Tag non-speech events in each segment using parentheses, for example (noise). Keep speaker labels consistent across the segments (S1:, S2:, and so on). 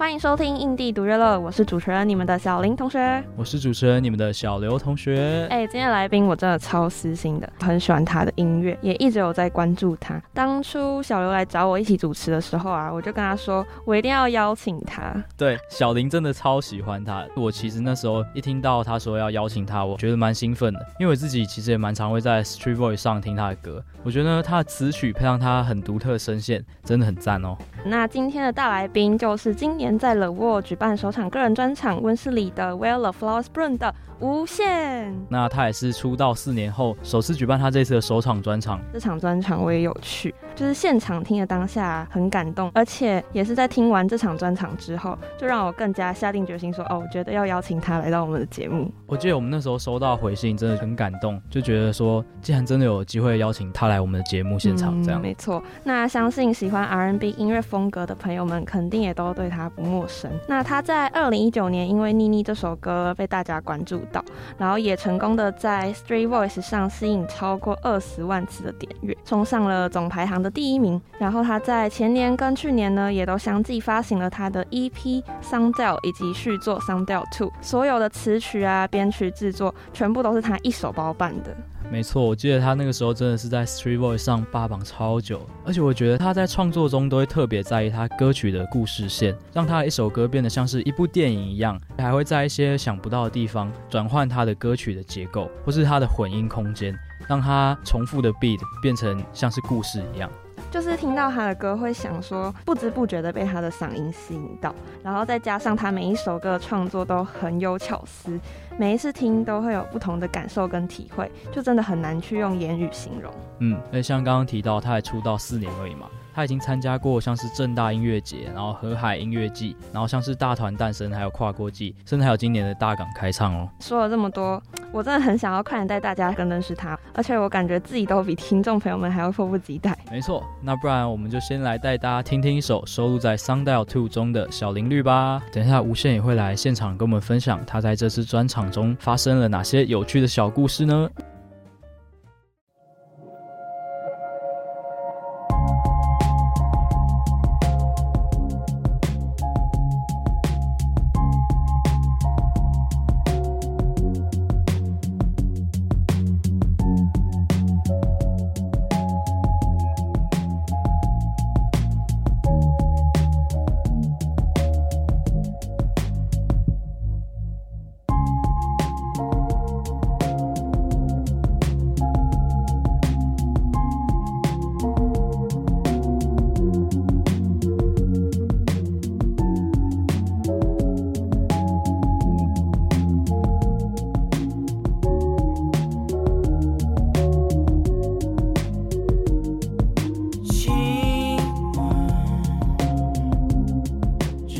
S1: 欢迎收听《印地独乐乐》，我是主持人你们的小林同学，
S2: 我是主持人你们的小刘同学。
S1: 哎，今天来宾我真的超私心的，很喜欢他的音乐，也一直有在关注他。当初小刘来找我一起主持的时候啊，我就跟他说，我一定要邀请他。
S2: 对，小林真的超喜欢他。我其实那时候一听到他说要邀请他，我觉得蛮兴奋的，因为我自己其实也蛮常会在 Street Voice 上听他的歌。我觉得他的词曲配上他很独特的声线，真的很赞哦。
S1: 那今天的大来宾就是今年在 The Wall 举办首场个人专场《温室里的 Where the Flowers Bloom》的无限。
S2: 那他也是出道四年后首次举办他这次的首场专场。
S1: 这场专场我也有去，就是现场听的当下很感动，而且也是在听完这场专场之后，就让我更加下定决心说：“哦，我觉得要邀请他来到我们的节目。”
S2: 我记得我们那时候收到回信，真的很感动，就觉得说，既然真的有机会邀请他来我们的节目现场，这样、
S1: 嗯、没错。那相信喜欢 R&B 音乐风格的朋友们，肯定也都对他不陌生。那他在二零一九年因为《妮妮》这首歌被大家关注到，然后也成功的在 Street Voice 上吸引超过二十万次的点阅，冲上了总排行的第一名。然后他在前年跟去年呢，也都相继发行了他的 EP《Sundial》以及续作《Sundial Two》，所有的词曲啊、编曲制作，全部都是他一手包办的。
S2: 没错，我记得他那个时候真的是在 Street Voice 上霸榜超久，而且我觉得他在创作中都会特别在意他歌曲的故事线，让他的一首歌变得像是一部电影一样，还会在一些想不到的地方转换他的歌曲的结构，或是他的混音空间，让他重复的 beat 变成像是故事一样。
S1: 就是听到他的歌，会想说，不知不觉的被他的嗓音吸引到，然后再加上他每一首歌的创作都很有巧思，每一次听都会有不同的感受跟体会，就真的很难去用言语形容。
S2: 嗯，那像刚刚提到，他还出道四年而已嘛。他已经参加过像是正大音乐节，然后河海音乐季，然后像是大团诞生，还有跨国季，甚至还有今年的大港开唱哦。
S1: 说了这么多，我真的很想要快点带大家更认识他，而且我感觉自己都比听众朋友们还要迫不及待。
S2: 没错，那不然我们就先来带大家听听一首收录在《Sundial Two》中的小林绿吧。等一下吴宪也会来现场跟我们分享他在这次专场中发生了哪些有趣的小故事呢？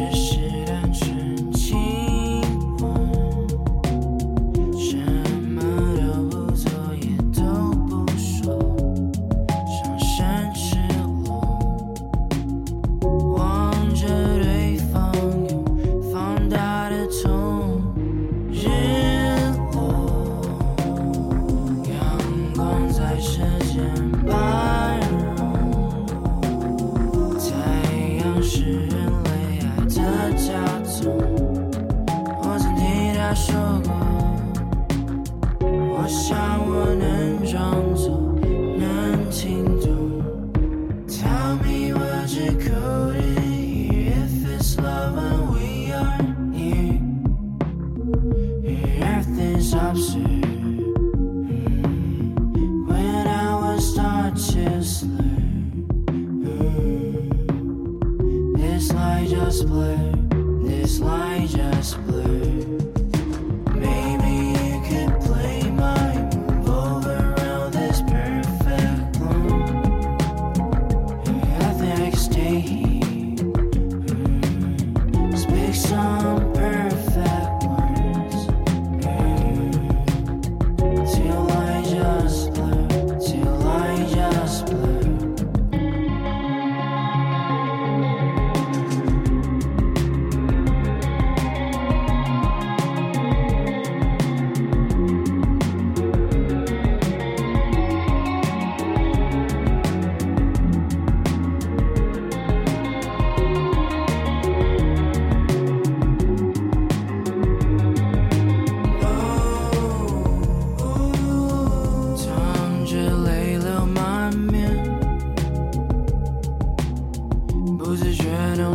S3: dishes.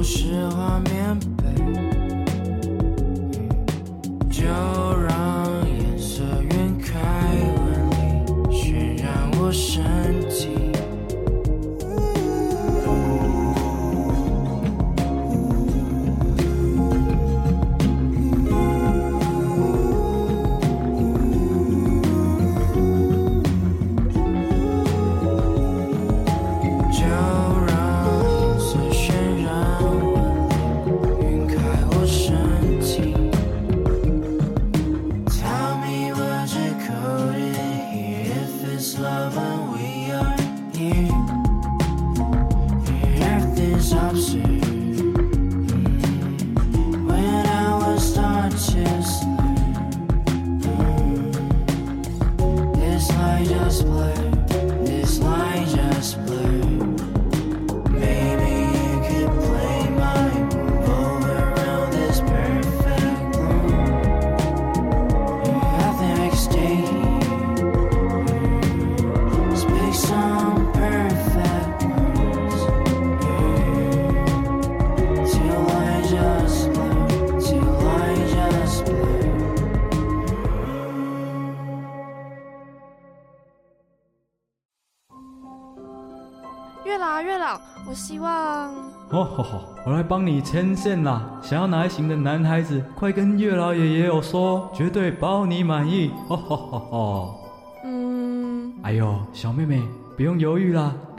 S3: 是画面。
S2: 帮你牵线啦！想要哪一型的男孩子，快跟月老爷爷有说，绝对包你满意！哦吼吼吼。嗯，哎呦，小妹妹不用犹豫啦，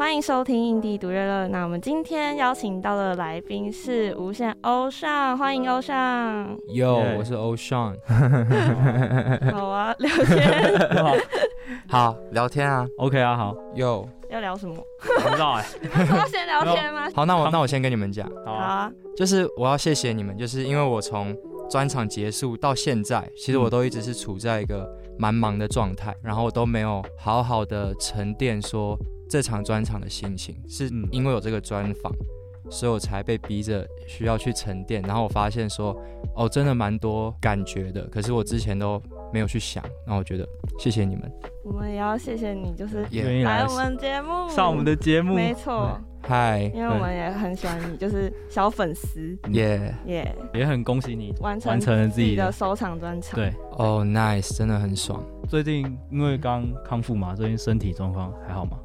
S1: 欢迎收听《印地独乐乐》。那我们今天邀请到的来宾是无限欧尚，欢迎欧尚。
S4: 哟，我是欧尚。
S1: 好啊，聊天。(laughs)
S4: 好，聊天啊。
S2: OK 啊，好。
S4: 哟，
S1: 要聊什么？
S2: 不知道哎。
S1: 要先聊天吗？(laughs)
S4: 好，那我那我先跟你们讲。
S1: 好啊。
S4: 就是我要谢谢你们，就是因为我从专场结束到现在，其实我都一直是处在一个蛮忙的状态，然后我都没有好好的沉淀说。这场专场的心情，是因为有这个专访，所以我才被逼着需要去沉淀。然后我发现说，哦，真的蛮多感觉的，可是我之前都没有去想。然后我觉得，谢谢你们。
S1: 我们也要谢谢你，就是愿意来我们节目，
S2: 上我们的节目。
S1: 没错，
S4: 嗨，
S1: 因为我们也很喜欢你，就是小粉丝。
S4: 耶
S1: 耶，
S2: 也很恭喜你
S1: 完成
S2: 完成了自己
S1: 的收藏专场。
S2: 对，
S4: 哦，nice，真的很爽。
S2: 最近因为刚康复嘛，最近身体状况还好吗？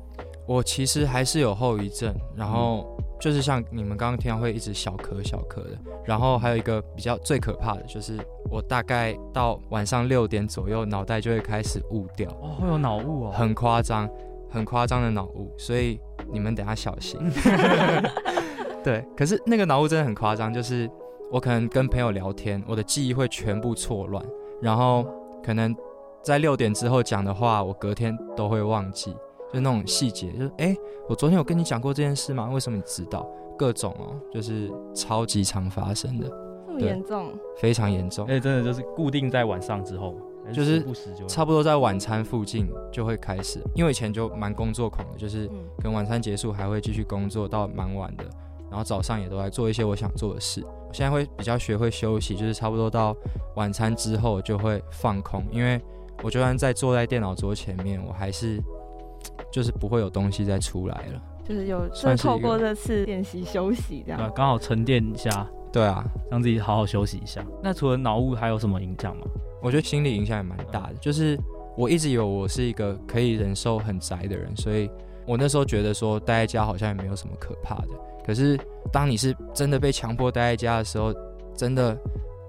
S4: 我其实还是有后遗症，然后就是像你们刚刚听到会一直小咳小咳的，然后还有一个比较最可怕的就是我大概到晚上六点左右，脑袋就会开始雾掉，
S2: 哦，会有脑雾哦，
S4: 很夸张，很夸张的脑雾，所以你们等下小心。(laughs) (laughs) 对，可是那个脑雾真的很夸张，就是我可能跟朋友聊天，我的记忆会全部错乱，然后可能在六点之后讲的话，我隔天都会忘记。就那种细节，就是哎、欸，我昨天有跟你讲过这件事吗？为什么你知道？各种哦，就是超级常发生的，
S1: 这么严重？
S4: 非常严重。
S2: 哎、欸，真的就是固定在晚上之后，
S4: 就是差不多在晚餐附近就会开始。因为以前就蛮工作狂的，就是跟晚餐结束还会继续工作到蛮晚的，然后早上也都来做一些我想做的事。我现在会比较学会休息，就是差不多到晚餐之后就会放空，因为我就算在坐在电脑桌前面，我还是。就是不会有东西再出来了，
S1: 就是有算透过这次练习休息这样，
S2: 刚好沉淀一下。
S4: 对啊，
S2: 让自己好好休息一下。那除了脑雾还有什么影响吗？
S4: 我觉得心理影响也蛮大的。就是我一直以为我是一个可以忍受很宅的人，所以我那时候觉得说待在家好像也没有什么可怕的。可是当你是真的被强迫待在家的时候，真的，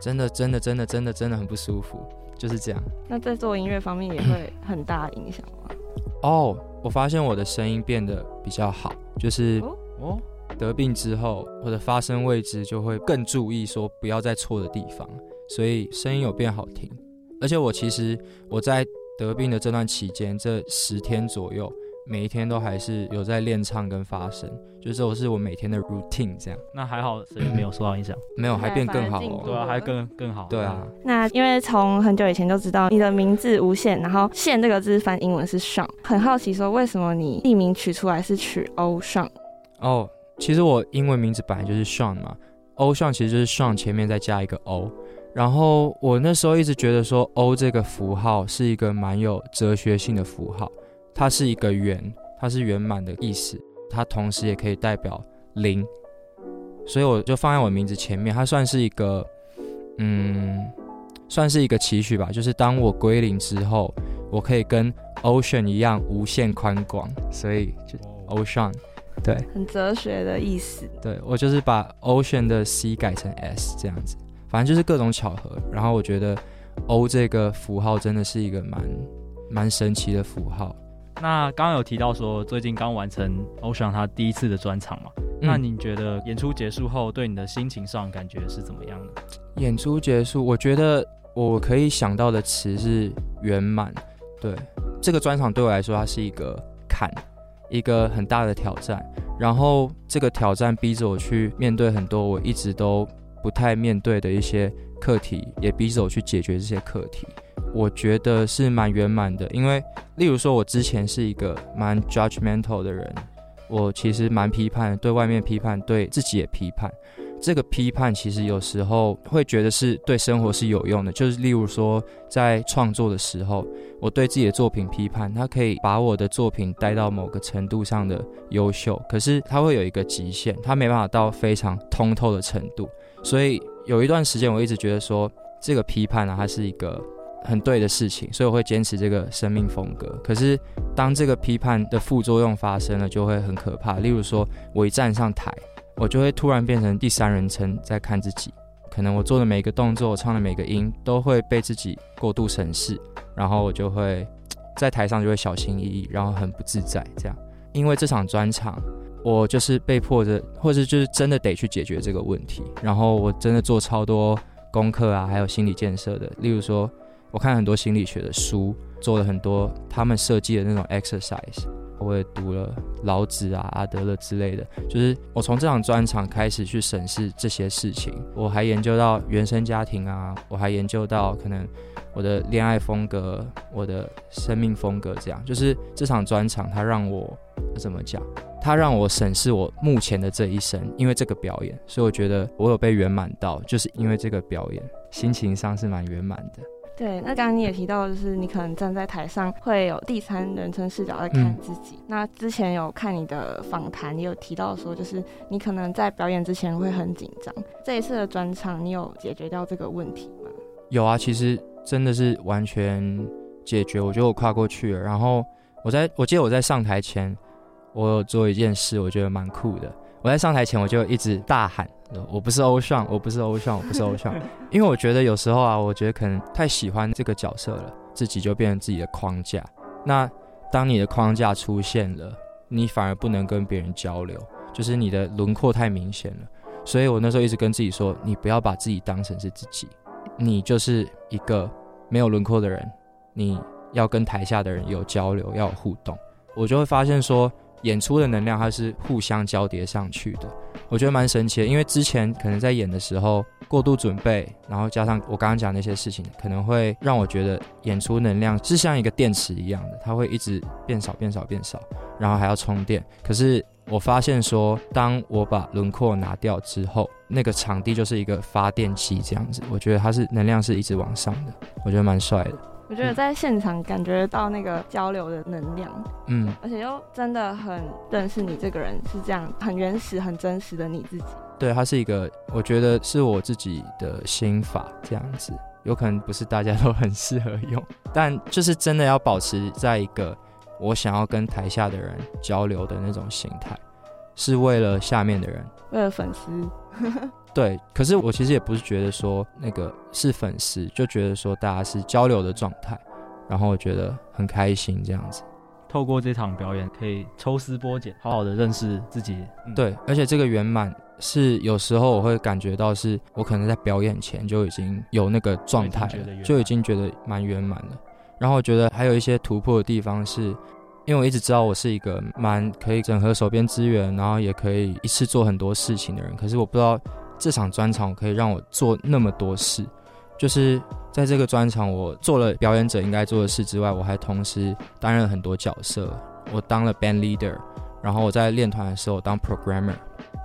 S4: 真的，真的，真的，真的，真的很不舒服。就是这样。
S1: 那在做音乐方面也会很大影响吗？
S4: 哦。我发现我的声音变得比较好，就是哦，得病之后，我的发声位置就会更注意，说不要在错的地方，所以声音有变好听。而且我其实我在得病的这段期间，这十天左右，每一天都还是有在练唱跟发声，就是我是我每天的 routine 这样。
S2: 那还好，声音没有受到影响，(laughs)
S4: 没有，还变更好哦。
S2: 对啊，还更更好。
S4: 对啊。
S1: 那因为从很久以前就知道你的名字无限，然后限这个字翻英文是 s h a n 很好奇说为什么你艺名取出来是取 O'Shawn？
S4: 哦，其实我英文名字本来就是 s h a n 嘛，O'Shawn 其实就是 s h a n 前面再加一个 O。然后我那时候一直觉得说 O 这个符号是一个蛮有哲学性的符号，它是一个圆，它是圆满的意思，它同时也可以代表零，所以我就放在我名字前面，它算是一个，嗯，算是一个期许吧，就是当我归零之后，我可以跟 Ocean 一样无限宽广，所以就 O'Shawn，对，
S1: 很哲学的意思，
S4: 对，我就是把 Ocean 的 C 改成 S 这样子。反正就是各种巧合，然后我觉得 O 这个符号真的是一个蛮蛮神奇的符号。
S2: 那刚刚有提到说最近刚完成 O'Shawn 他第一次的专场嘛？嗯、那你觉得演出结束后对你的心情上感觉是怎么样的？
S4: 演出结束，我觉得我可以想到的词是圆满。对，这个专场对我来说，它是一个坎，一个很大的挑战。然后这个挑战逼着我去面对很多我一直都不太面对的一些课题，也逼着我去解决这些课题。我觉得是蛮圆满的，因为例如说，我之前是一个蛮 judgmental 的人，我其实蛮批判，对外面批判，对自己也批判。这个批判其实有时候会觉得是对生活是有用的，就是例如说，在创作的时候，我对自己的作品批判，它可以把我的作品带到某个程度上的优秀，可是它会有一个极限，它没办法到非常通透的程度。所以有一段时间，我一直觉得说这个批判啊，它是一个很对的事情，所以我会坚持这个生命风格。可是当这个批判的副作用发生了，就会很可怕。例如说，我一站上台，我就会突然变成第三人称在看自己，可能我做的每一个动作，我唱的每个音，都会被自己过度审视，然后我就会在台上就会小心翼翼，然后很不自在。这样，因为这场专场。我就是被迫的，或者就是真的得去解决这个问题。然后我真的做超多功课啊，还有心理建设的。例如说，我看很多心理学的书，做了很多他们设计的那种 exercise。我也读了老子啊、阿德勒之类的。就是我从这场专场开始去审视这些事情。我还研究到原生家庭啊，我还研究到可能我的恋爱风格、我的生命风格这样。就是这场专场，它让我怎么讲？他让我审视我目前的这一生，因为这个表演，所以我觉得我有被圆满到，就是因为这个表演，心情上是蛮圆满的。
S1: 对，那刚刚你也提到，就是你可能站在台上会有第三人称视角在看自己。嗯、那之前有看你的访谈，你有提到说，就是你可能在表演之前会很紧张。这一次的专场，你有解决掉这个问题吗？
S4: 有啊，其实真的是完全解决。我觉得我跨过去了。然后我在我记得我在上台前。我有做一件事，我觉得蛮酷的。我在上台前，我就一直大喊：“我不是 O'Shawn，我不是 O'Shawn，我不是 O'Shawn。(laughs) ”因为我觉得有时候啊，我觉得可能太喜欢这个角色了，自己就变成自己的框架。那当你的框架出现了，你反而不能跟别人交流，就是你的轮廓太明显了。所以我那时候一直跟自己说：“你不要把自己当成是自己，你就是一个没有轮廓的人。你要跟台下的人有交流，要有互动。”我就会发现说。演出的能量它是互相交叠上去的，我觉得蛮神奇的。因为之前可能在演的时候过度准备，然后加上我刚刚讲那些事情，可能会让我觉得演出能量是像一个电池一样的，它会一直变少、变少、变少，然后还要充电。可是我发现说，当我把轮廓拿掉之后，那个场地就是一个发电机这样子。我觉得它是能量是一直往上的，我觉得蛮帅的。
S1: 我觉得在现场感觉到那个交流的能量，嗯，而且又真的很认识你这个人，是这样很原始、很真实的你自己。
S4: 对，它是一个，我觉得是我自己的心法，这样子，有可能不是大家都很适合用，但就是真的要保持在一个我想要跟台下的人交流的那种心态，是为了下面的人，
S1: 为了粉丝。(laughs)
S4: 对，可是我其实也不是觉得说那个是粉丝，就觉得说大家是交流的状态，然后我觉得很开心这样子。
S2: 透过这场表演，可以抽丝剥茧，好好的认识自己。
S4: 嗯、对，而且这个圆满是有时候我会感觉到，是我可能在表演前就已经有那个状态了，就已经觉得蛮圆满了。然后我觉得还有一些突破的地方是，因为我一直知道我是一个蛮可以整合手边资源，然后也可以一次做很多事情的人。可是我不知道这场专场可以让我做那么多事。就是在这个专场，我做了表演者应该做的事之外，我还同时担任很多角色。我当了 band leader，然后我在练团的时候当 programmer，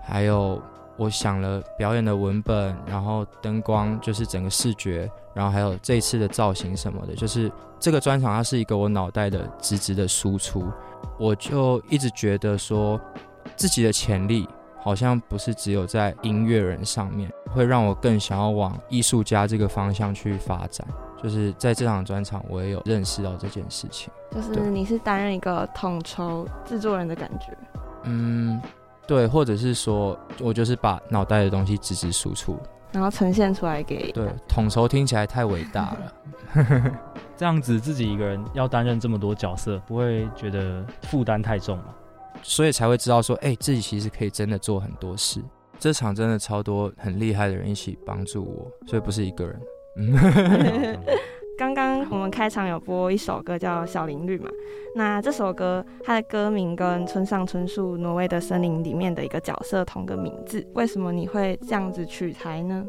S4: 还有我想了表演的文本，然后灯光就是整个视觉，然后还有这次的造型什么的，就是。这个专场它是一个我脑袋的直直的输出，我就一直觉得说自己的潜力好像不是只有在音乐人上面，会让我更想要往艺术家这个方向去发展。就是在这场专场，我也有认识到这件事情。
S1: 就是你是担任一个统筹制作人的感觉。
S4: 嗯，对，或者是说我就是把脑袋的东西直直输出，
S1: 然后呈现出来给。
S4: 对，统筹听起来太伟大了。(laughs)
S2: 这样子自己一个人要担任这么多角色，不会觉得负担太重吗？
S4: 所以才会知道说，哎、欸，自己其实可以真的做很多事。这场真的超多很厉害的人一起帮助我，所以不是一个人。
S1: 刚刚我们开场有播一首歌叫《小林绿》嘛，那这首歌它的歌名跟村上春树《挪威的森林》里面的一个角色同个名字，为什么你会这样子取材呢？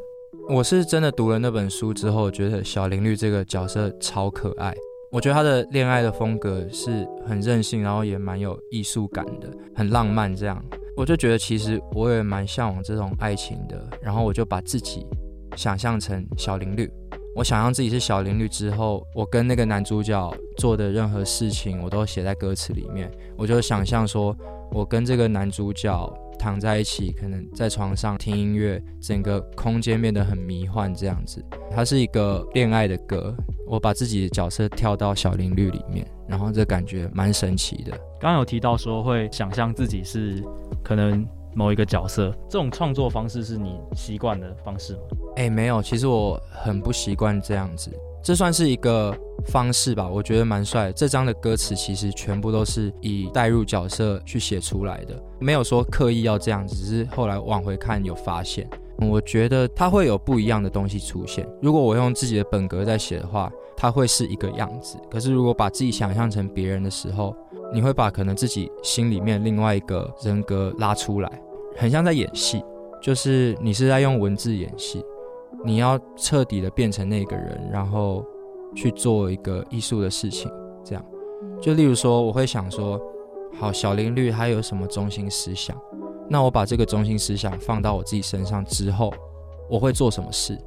S4: 我是真的读了那本书之后，觉得小林绿这个角色超可爱。我觉得他的恋爱的风格是很任性，然后也蛮有艺术感的，很浪漫。这样，我就觉得其实我也蛮向往这种爱情的。然后我就把自己想象成小林绿。我想象自己是小林绿之后，我跟那个男主角做的任何事情，我都写在歌词里面。我就想象说，我跟这个男主角。躺在一起，可能在床上听音乐，整个空间变得很迷幻，这样子。它是一个恋爱的歌，我把自己的角色跳到小林绿里面，然后这感觉蛮神奇的。
S2: 刚刚有提到说会想象自己是可能某一个角色，这种创作方式是你习惯的方式吗？
S4: 哎，没有，其实我很不习惯这样子。这算是一个方式吧，我觉得蛮帅。这张的歌词其实全部都是以代入角色去写出来的，没有说刻意要这样，只是后来往回看有发现。我觉得它会有不一样的东西出现。如果我用自己的本格在写的话，它会是一个样子。可是如果把自己想象成别人的时候，你会把可能自己心里面另外一个人格拉出来，很像在演戏，就是你是在用文字演戏。你要彻底的变成那个人，然后去做一个艺术的事情，这样。就例如说，我会想说，好，小林律他有什么中心思想？那我把这个中心思想放到我自己身上之后，我会做什么事？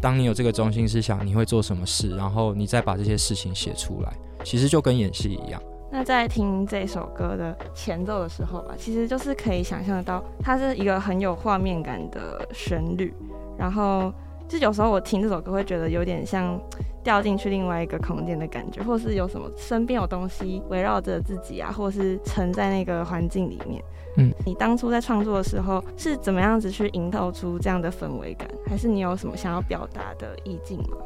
S4: 当你有这个中心思想，你会做什么事？然后你再把这些事情写出来，其实就跟演戏一样。
S1: 那在听这首歌的前奏的时候吧，其实就是可以想象得到，它是一个很有画面感的旋律，然后。就有时候我听这首歌会觉得有点像 (tsk) 掉进去另外一个空间的感觉，或是有什么身边有东西围绕着自己啊，或是沉在那个环境里面。嗯，你当初在创作的时候是怎么样子去营造出这样的氛围感？还是你有什么想要表达的意境吗？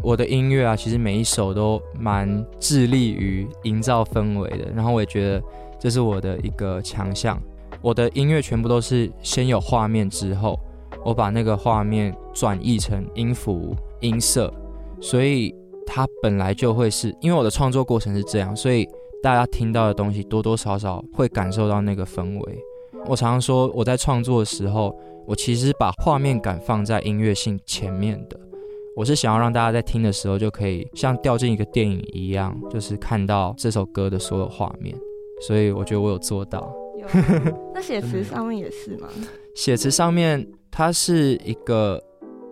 S4: 我的音乐啊，其实每一首都蛮致力于营造氛围的，然后我也觉得这是我的一个强项。我的音乐全部都是先有画面之后。我把那个画面转译成音符、音色，所以它本来就会是，因为我的创作过程是这样，所以大家听到的东西多多少少会感受到那个氛围。我常常说，我在创作的时候，我其实把画面感放在音乐性前面的。我是想要让大家在听的时候就可以像掉进一个电影一样，就是看到这首歌的所有画面。所以我觉得我有做到。
S1: 有，那写词上面也是吗？(laughs)
S4: 写词上面。它是一个，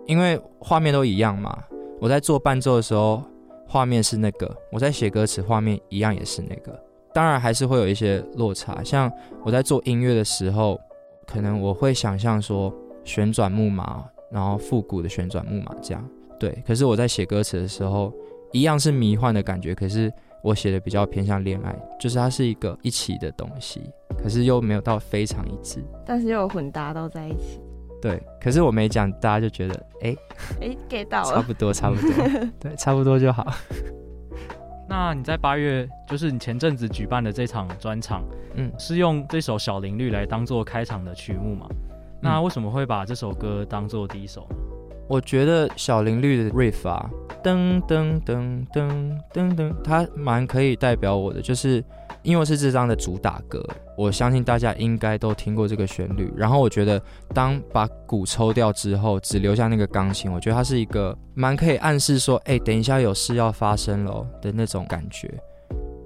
S4: 因为画面都一样嘛。我在做伴奏的时候，画面是那个；我在写歌词，画面一样也是那个。当然还是会有一些落差。像我在做音乐的时候，可能我会想象说旋转木马，然后复古的旋转木马这样。对，可是我在写歌词的时候，一样是迷幻的感觉。可是我写的比较偏向恋爱，就是它是一个一起的东西，可是又没有到非常一致，
S1: 但是又有混搭到在一起。
S4: 对，可是我没讲，大家就觉得，哎，
S1: 哎，get 到了，
S4: 差不多，差不多，(laughs) 对，差不多就好。
S2: 那你在八月，就是你前阵子举办的这场专场，嗯，是用这首《小林绿》来当做开场的曲目嘛？那为什么会把这首歌当做第一首呢？
S4: 我觉得《小林绿》的 riff 啊，噔噔噔噔噔噔，它蛮可以代表我的，就是因为是这张的主打歌，我相信大家应该都听过这个旋律。然后我觉得，当把鼓抽掉之后，只留下那个钢琴，我觉得它是一个蛮可以暗示说，哎，等一下有事要发生了的那种感觉。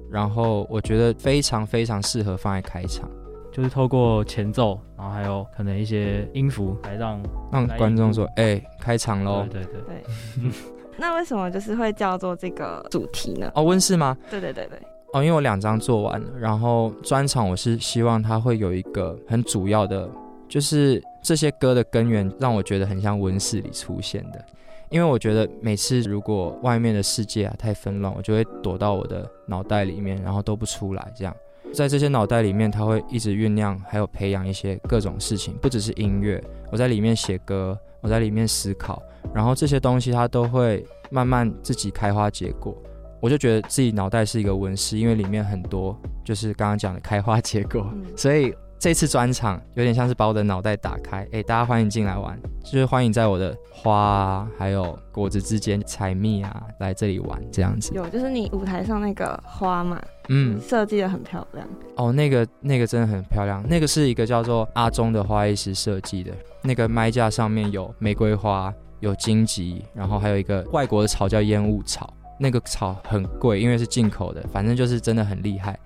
S4: 然后我觉得非常非常适合放在开场，
S2: 就是透过前奏，然后还有可能一些音符来让
S4: 让观众说，哎，开场喽。
S2: 对对对
S1: 对。(laughs) 那为什么就是会叫做这个主题呢？
S4: 哦，温室吗？
S1: 对对对对。
S4: 哦，因为我两张做完了，然后专场我是希望它会有一个很主要的，就是这些歌的根源让我觉得很像温室里出现的。因为我觉得每次如果外面的世界啊太纷乱，我就会躲到我的脑袋里面，然后都不出来。这样，在这些脑袋里面，它会一直酝酿，还有培养一些各种事情，不只是音乐。我在里面写歌，我在里面思考，然后这些东西它都会慢慢自己开花结果。我就觉得自己脑袋是一个温室，因为里面很多就是刚刚讲的开花结果，嗯、所以这次专场有点像是把我的脑袋打开，哎，大家欢迎进来玩，就是欢迎在我的花啊，还有果子之间采蜜啊，来这里玩这样子。
S1: 有，就是你舞台上那个花嘛，嗯，设计的很漂亮。
S4: 哦，那个那个真的很漂亮，那个是一个叫做阿忠的花艺师设计的，那个麦架上面有玫瑰花，有荆棘，然后还有一个外国的草叫烟雾草。那个草很贵，因为是进口的，反正就是真的很厉害。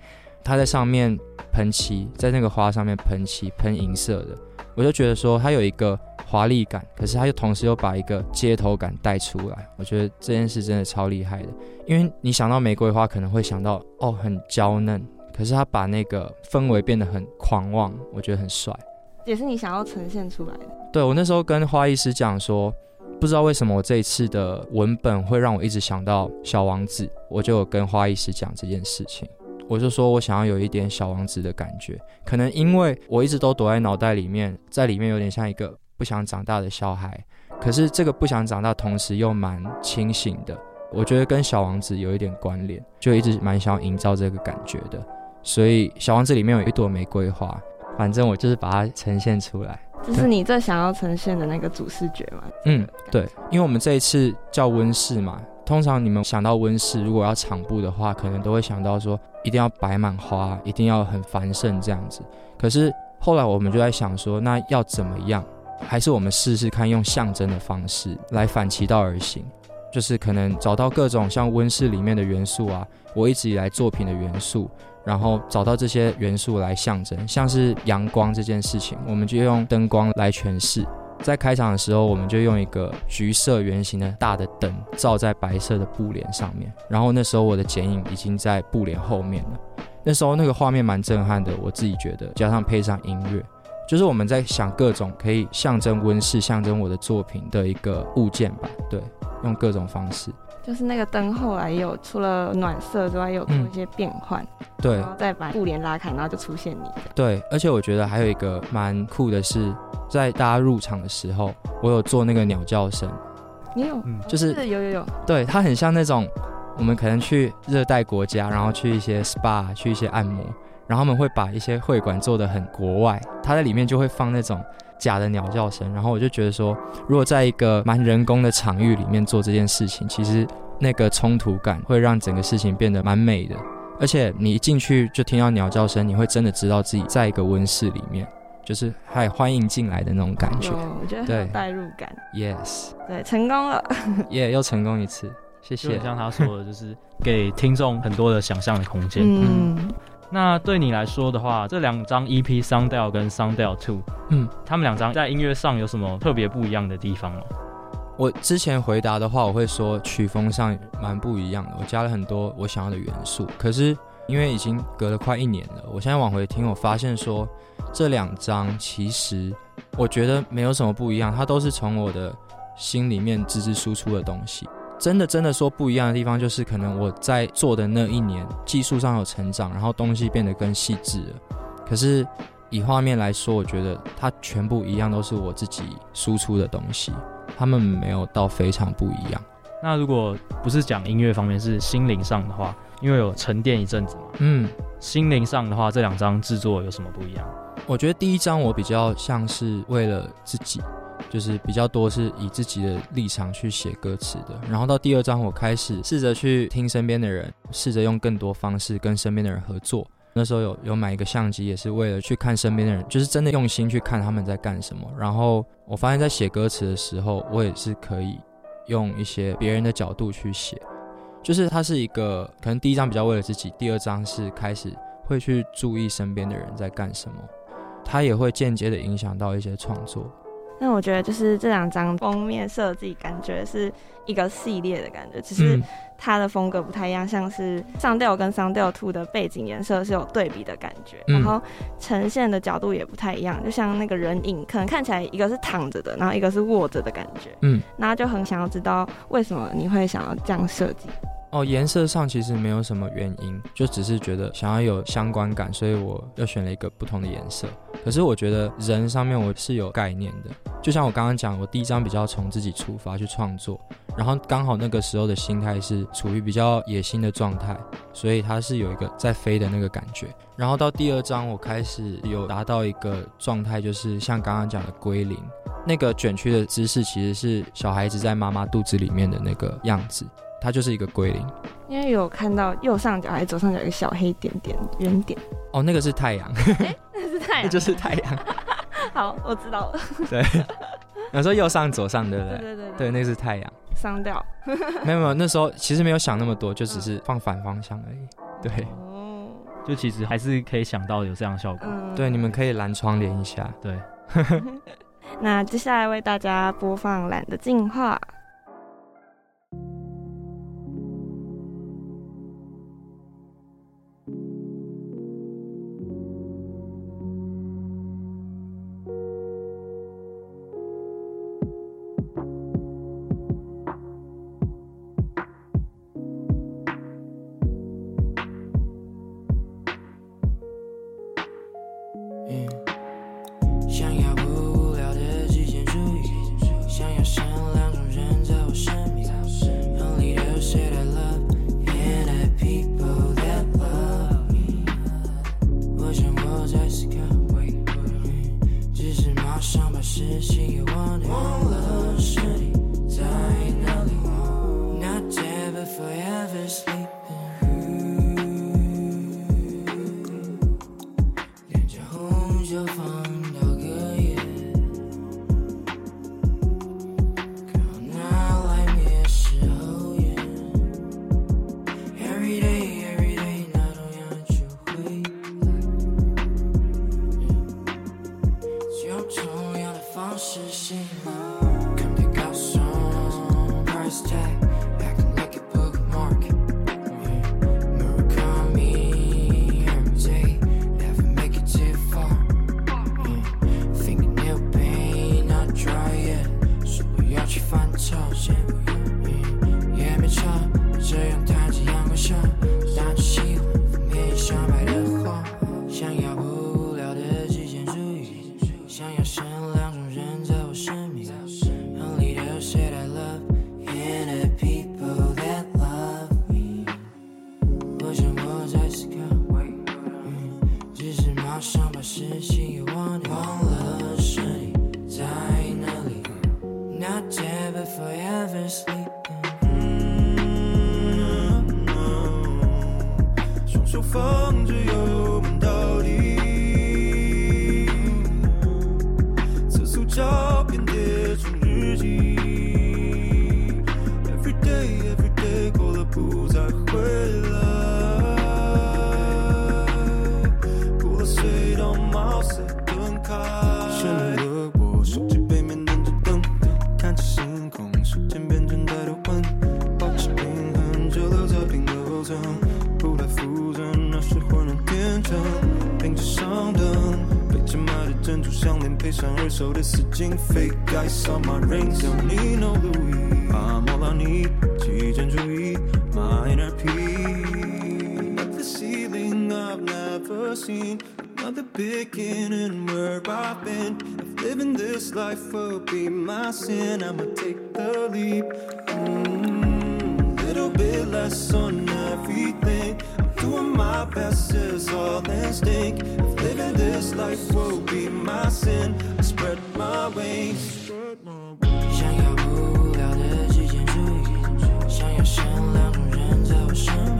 S4: 它在上面喷漆，在那个花上面喷漆，喷银色的，我就觉得说它有一个华丽感，可是它又同时又把一个街头感带出来。我觉得这件事真的超厉害的，因为你想到玫瑰花可能会想到哦很娇嫩，可是它把那个氛围变得很狂妄，我觉得很帅，
S1: 也是你想要呈现出来的。
S4: 对，我那时候跟花艺师讲说。不知道为什么我这一次的文本会让我一直想到小王子，我就有跟花艺师讲这件事情，我就说我想要有一点小王子的感觉，可能因为我一直都躲在脑袋里面，在里面有点像一个不想长大的小孩，可是这个不想长大同时又蛮清醒的，我觉得跟小王子有一点关联，就一直蛮想要营造这个感觉的，所以小王子里面有一朵玫瑰花，反正我就是把它呈现出来。
S1: 这是你最想要呈现的那个主视觉吗？
S4: 嗯，对，因为我们这一次叫温室嘛，通常你们想到温室，如果要场布的话，可能都会想到说一定要摆满花，一定要很繁盛这样子。可是后来我们就在想说，那要怎么样？还是我们试试看用象征的方式来反其道而行，就是可能找到各种像温室里面的元素啊，我一直以来作品的元素。然后找到这些元素来象征，像是阳光这件事情，我们就用灯光来诠释。在开场的时候，我们就用一个橘色圆形的大的灯照在白色的布帘上面。然后那时候我的剪影已经在布帘后面了。那时候那个画面蛮震撼的，我自己觉得，加上配上音乐，就是我们在想各种可以象征温室、象征我的作品的一个物件吧。对，用各种方式。
S1: 就是那个灯后来有除了暖色之外，也有做一些变换，
S4: 嗯，对，
S1: 然后再把布帘拉开，然后就出现你。
S4: 对，而且我觉得还有一个蛮酷的是，在大家入场的时候，我有做那个鸟叫声。
S1: 你有？
S4: 嗯，就是，
S1: 是有有有。
S4: 对，它很像那种我们可能去热带国家，然后去一些 SPA，去一些按摩，然后他们会把一些会馆做的很国外，它在里面就会放那种。假的鸟叫声，然后我就觉得说，如果在一个蛮人工的场域里面做这件事情，其实那个冲突感会让整个事情变得蛮美的。而且你一进去就听到鸟叫声，你会真的知道自己在一个温室里面，就是还欢迎进来的那种感觉。
S1: 我觉得很有代入感。
S4: Yes，
S1: 对，成功了，
S4: 耶、yeah，又成功一次，谢谢。
S2: 像他说的，就是给听众很多的想象的空间。嗯。那对你来说的话，这两张 EP《Sundial》跟《Sundial Two》，嗯，他们两张在音乐上有什么特别不一样的地方吗？
S4: 我之前回答的话，我会说曲风上蛮不一样的，我加了很多我想要的元素。可是因为已经隔了快一年了，我现在往回听，我发现说这两张其实我觉得没有什么不一样，它都是从我的心里面直接输出的东西。真的真的说不一样的地方，就是可能我在做的那一年，技术上有成长，然后东西变得更细致了。可是以画面来说，我觉得它全部一样，都是我自己输出的东西，他们没有到非常不一样。
S2: 那如果不是讲音乐方面，是心灵上的话，因为有沉淀一阵子嘛，嗯，心灵上的话，这两张制作有什么不一样？
S4: 我觉得第一张我比较像是为了自己。就是比较多是以自己的立场去写歌词的，然后到第二章我开始试着去听身边的人，试着用更多方式跟身边的人合作，那时候有有买一个相机，也是为了去看身边的人，就是真的用心去看他们在干什么。然后我发现，在写歌词的时候，我也是可以用一些别人的角度去写，就是它是一个可能第一章比较为了自己，第二章是开始会去注意身边的人在干什么，它也会间接的影响到一些创作。
S3: 那我觉得就是这两张封面设计，感觉是一个系列的感觉，只是它的风格不太一样，像是上吊跟上吊兔的背景颜色是有对比的感觉，然后呈现的角度也不太一样，就像那个人影，可能看起来一个是躺着的，然后一个是卧着的感觉，嗯，然后就很想要知道为什么你会想要这样设计。
S4: 哦，颜色上其实没有什么原因，就只是觉得想要有相关感，所以我又选了一个不同的颜色。可是我觉得人上面我是有概念的，就像我刚刚讲，我第一张比较从自己出发去创作，然后刚好那个时候的心态是处于比较野心的状态，所以它是有一个在飞的那个感觉。然后到第二张，我开始有达到一个状态，就是像刚刚讲的归零，那个卷曲的姿势其实是小孩子在妈妈肚子里面的那个样子。它就是一个归零，
S3: 因为有看到右上角还是左上角有一个小黑点点圆点
S4: 哦，那个是太阳，
S3: 欸、那是太阳，
S4: 那就是太阳。(laughs)
S3: 好，我知道了。
S4: 对，有时候右上左上对不对？
S3: 对对对，
S4: 对，那个是太阳。
S3: 上吊。(laughs)
S4: 没有没有，那时候其实没有想那么多，就只是放反方向而已。对，
S2: 哦，就其实还是可以想到有这样的效果。
S3: 嗯、
S4: 对，你们可以蓝窗帘一下。
S2: 对。(laughs)
S3: 那接下来为大家播放《懒的进化》。
S1: 是希
S3: 望，肯定告诉我 Price Tag。
S5: is all instinct. If living this life will be my sin, I spread my wings.
S3: 想要不无聊
S1: 的极
S3: 简主义，想要善良的人在我身边。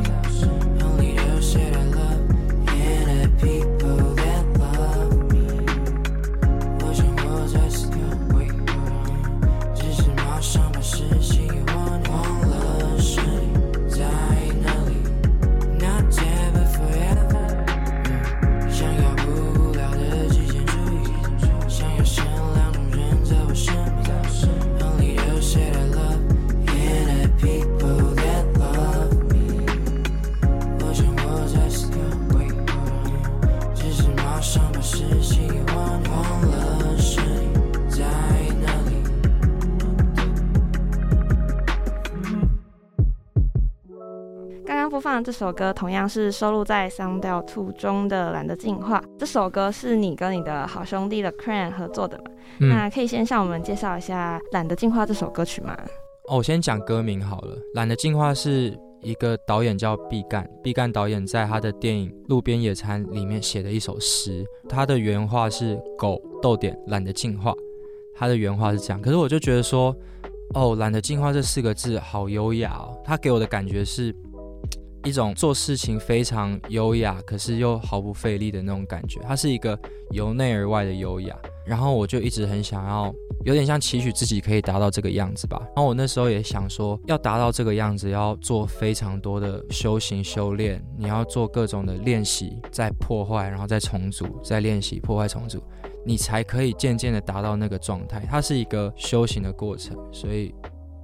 S1: 这首歌同样是收录在《Sound Out 2》中的《懒得进化》。这首歌是你跟你的好兄弟 The Cran 合作的嘛？嗯、那可以先向我们介绍一下《懒得进化》这首歌曲吗？
S4: 哦，我先讲歌名好了，《懒得进化》是一个导演叫毕赣，毕赣导演在他的电影《路边野餐》里面写的一首诗，他的原话是“狗逗点懒得进化”，他的原话是这样。可是我就觉得说，哦，“懒得进化”这四个字好优雅哦，他给我的感觉是一种做事情非常优雅，可是又毫不费力的那种感觉，它是一个由内而外的优雅。然后我就一直很想要，有点像期许自己可以达到这个样子吧。然后我那时候也想说，要达到这个样子，要做非常多的修行修炼，你要做各种的练习，再破坏，然后再重组，再练习破坏重组，你才可以渐渐的达到那个状态。它是一个修行的过程，所以，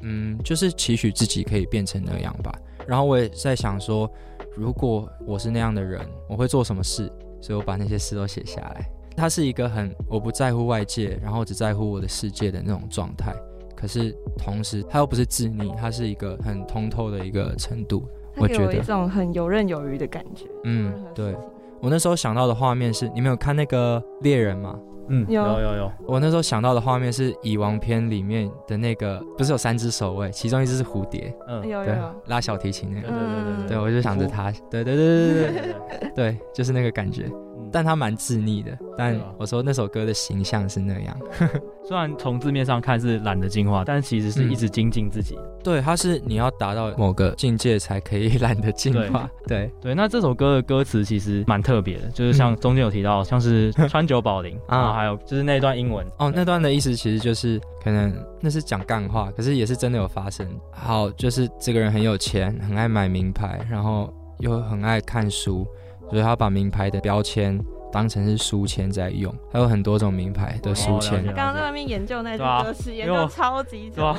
S4: 嗯，就是期许自己可以变成那样吧。然后我也在想说，如果我是那样的人，我会做什么事？所以我把那些事都写下来。它是一个很我不在乎外界，然后只在乎我的世界的那种状态。可是同时，它又不是自溺，它是一个很通透的一个程度。我觉得
S1: 一种很游刃有余的感觉。
S4: 嗯，对。我那时候想到的画面是，你们有看那个猎人吗？
S2: 嗯，有有有。
S4: 我那时候想到的画面是《蚁王篇》里面的那个，不是有三只守卫，其中一只是蝴蝶。
S1: 嗯，有
S4: 有，拉小提琴那个。
S2: 对对对对。
S4: 对，我就想着他。对对对对对对。对，就是那个感觉。但他蛮自溺的，但我说那首歌的形象是那样。(laughs)
S2: 虽然从字面上看是懒得进化，但其实是一直精进自己。
S4: 嗯、对，他是你要达到某个境界才可以懒得进化。对对，
S2: 对，那这首歌的歌词其实蛮特别的，就是像中间有提到，像是川久保玲 (laughs) 啊，还有就是那段英文
S4: 哦，那段的意思其实就是可能那是讲干话，可是也是真的有发生。好，就是这个人很有钱，很爱买名牌，然后又很爱看书。所以他把名牌的标签当成是书签在用，还有很多种名牌的书签。
S1: 刚刚在外面研究那种歌词，研究超级久。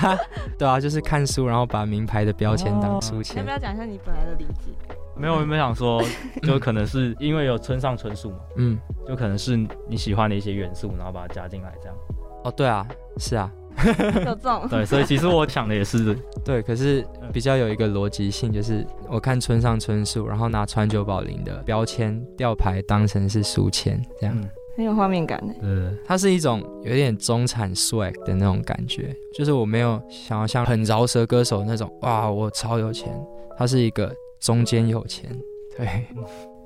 S1: (laughs)
S4: 对啊，就是看书，然后把名牌的标签当书签。
S1: 要不要讲一下你本来的理解？
S2: 没有，我没想说，(laughs) 就可能是因为有村上春树嘛，嗯，就可能是你喜欢的一些元素，然后把它加进来这样。
S4: 哦，对啊，是啊。(laughs)
S1: 有这种
S2: 对，所以其实我想的也是 (laughs)
S4: 对，可是比较有一个逻辑性，就是我看村上春树，然后拿川久保玲的标签吊牌当成是书签，这样、嗯、
S1: 很有画面感的。
S4: 对，它是一种有点中产 swag 的那种感觉，就是我没有想要像很饶舌歌手那种哇，我超有钱，它是一个中间有钱，对，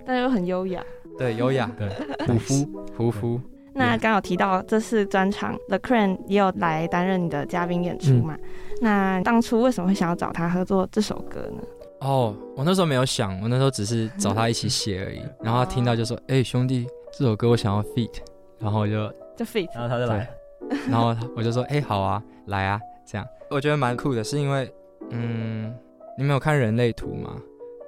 S1: 但又很优雅，
S4: 对，优雅，对，(laughs) 胡夫，胡夫。
S1: 那刚有提到这次专场，The Cran 也有来担任你的嘉宾演出嘛？嗯、那当初为什么会想要找他合作这首歌呢？
S4: 哦，我那时候没有想，我那时候只是找他一起写而已。然后他听到就说：“哎、欸，兄弟，这首歌我想要 feat。(laughs) ”然后我就
S1: 就 feat，
S2: 然后他就来。
S4: 然后我就说：“哎、欸，好啊，来啊。”这样我觉得蛮酷的，是因为，嗯，你们有看人类图吗？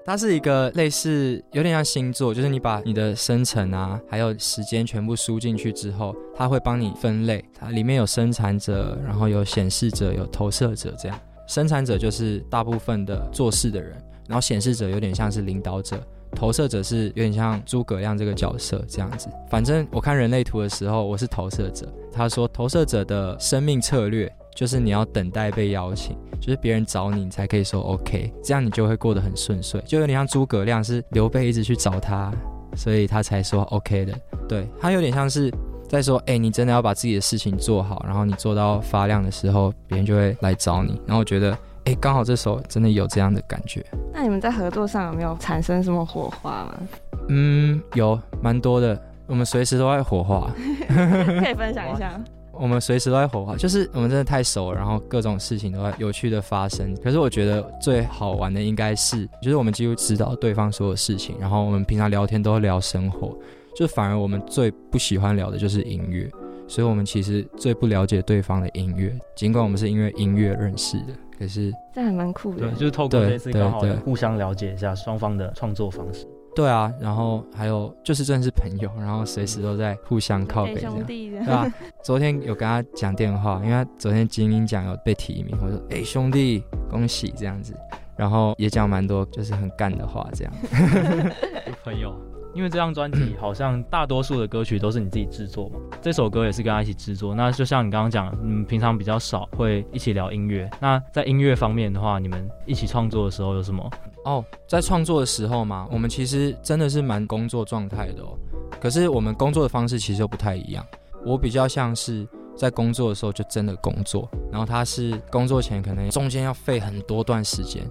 S4: 它是一个类似有点像星座，就是你把你的生辰啊，还有时间全部输进去之后，它会帮你分类。它里面有生产者，然后有显示者，有投射者。这样，生产者就是大部分的做事的人，然后显示者有点像是领导者，投射者是有点像诸葛亮这个角色这样子。反正我看人类图的时候，我是投射者。他说，投射者的生命策略。就是你要等待被邀请，就是别人找你，你才可以说 OK，这样你就会过得很顺遂。就有点像诸葛亮是刘备一直去找他，所以他才说 OK 的。对，他有点像是在说，哎、欸，你真的要把自己的事情做好，然后你做到发亮的时候，别人就会来找你。然后我觉得，哎、欸，刚好这首真的有这样的感觉。
S1: 那你们在合作上有没有产生什么火花吗？
S4: 嗯，有蛮多的，我们随时都在火花，(laughs)
S1: 可以分享一下。
S4: 我们随时都在火花，就是我们真的太熟了，然后各种事情都在有趣的发生。可是我觉得最好玩的应该是，就是我们几乎知道对方所有事情，然后我们平常聊天都会聊生活，就反而我们最不喜欢聊的就是音乐，所以我们其实最不了解对方的音乐，尽管我们是因为音乐认识的，可是
S1: 这还蛮酷的，
S2: 对，就是透过这次刚好互相了解一下双方的创作方式。
S4: 对啊，然后还有就是真的是朋友，然后随时都在互相靠北这样，对吧？昨天有跟他讲电话，因为他昨天金音奖有被提名，我说：“哎，兄弟，恭喜！”这样子，然后也讲蛮多就是很干的话，这样。(laughs)
S2: 朋友，因为这张专辑好像大多数的歌曲都是你自己制作嘛，这首歌也是跟他一起制作。那就像你刚刚讲，嗯，平常比较少会一起聊音乐。那在音乐方面的话，你们一起创作的时候有什么
S4: 哦，在创作的时候嘛，我们其实真的是蛮工作状态的哦。可是我们工作的方式其实又不太一样。我比较像是在工作的时候就真的工作，然后他是工作前可能中间要费很多段时间。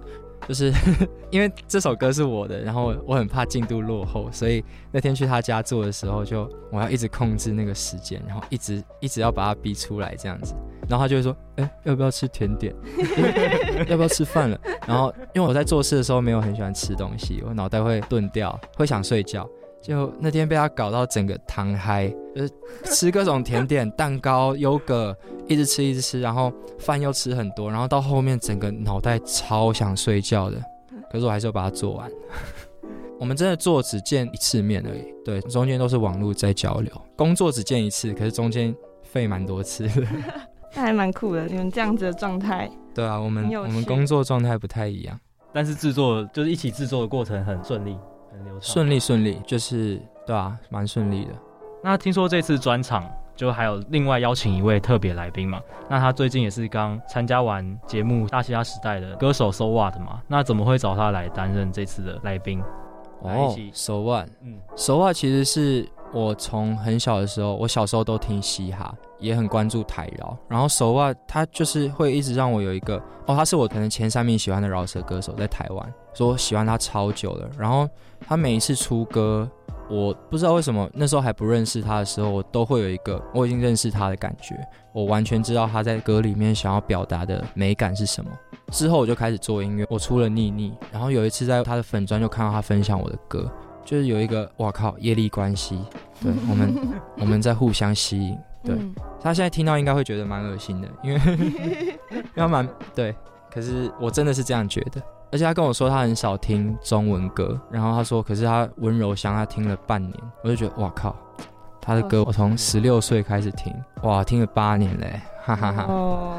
S4: 就是 (laughs) 因为这首歌是我的，然后我很怕进度落后，所以那天去他家做的时候，就我要一直控制那个时间，然后一直一直要把它逼出来这样子。然后他就会说：“哎，要不要吃甜点？(laughs) 要不要吃饭了？”然后因为我在做事的时候没有很喜欢吃东西，我脑袋会钝掉，会想睡觉。就那天被他搞到整个糖嗨，就是吃各种甜点、蛋糕、优格，一直吃一直吃，然后饭又吃很多，然后到后面整个脑袋超想睡觉的，(laughs) 可是我还是要把它做完。(laughs) 我们真的做只见一次面而已，对，中间都是网络在交流。工作只见一次，可是中间费蛮多次的，(laughs)
S1: 那还蛮酷的。你们这样子的状态，
S4: 对啊，我们我们工作状态不太一样，
S6: 但是制作就是一起制作的过程很顺利。
S4: 顺利顺利，就是对啊，蛮顺利的。
S6: 那听说这次专场就还有另外邀请一位特别来宾嘛？那他最近也是刚参加完节目《大嘻哈时代》的歌手 So What 嘛？那怎么会找他来担任这次的来宾？
S4: 哦，So What，嗯，So What 其实是我从很小的时候，我小时候都听嘻哈，也很关注台饶。然后 So What 他就是会一直让我有一个哦，他是我可能前三名喜欢的饶舌歌手，在台湾。说喜欢他超久了，然后他每一次出歌，我不知道为什么那时候还不认识他的时候，我都会有一个我已经认识他的感觉，我完全知道他在歌里面想要表达的美感是什么。之后我就开始做音乐，我出了逆逆，然后有一次在他的粉专就看到他分享我的歌，就是有一个哇靠业力关系，对我们 (laughs) 我们在互相吸引，对他现在听到应该会觉得蛮恶心的，因为 (laughs) 因为蛮对，可是我真的是这样觉得。而且他跟我说他很少听中文歌，然后他说，可是他温柔乡他听了半年，我就觉得哇靠，他的歌我从十六岁开始听，哇，听了八年嘞，哈哈哈，
S6: 哦，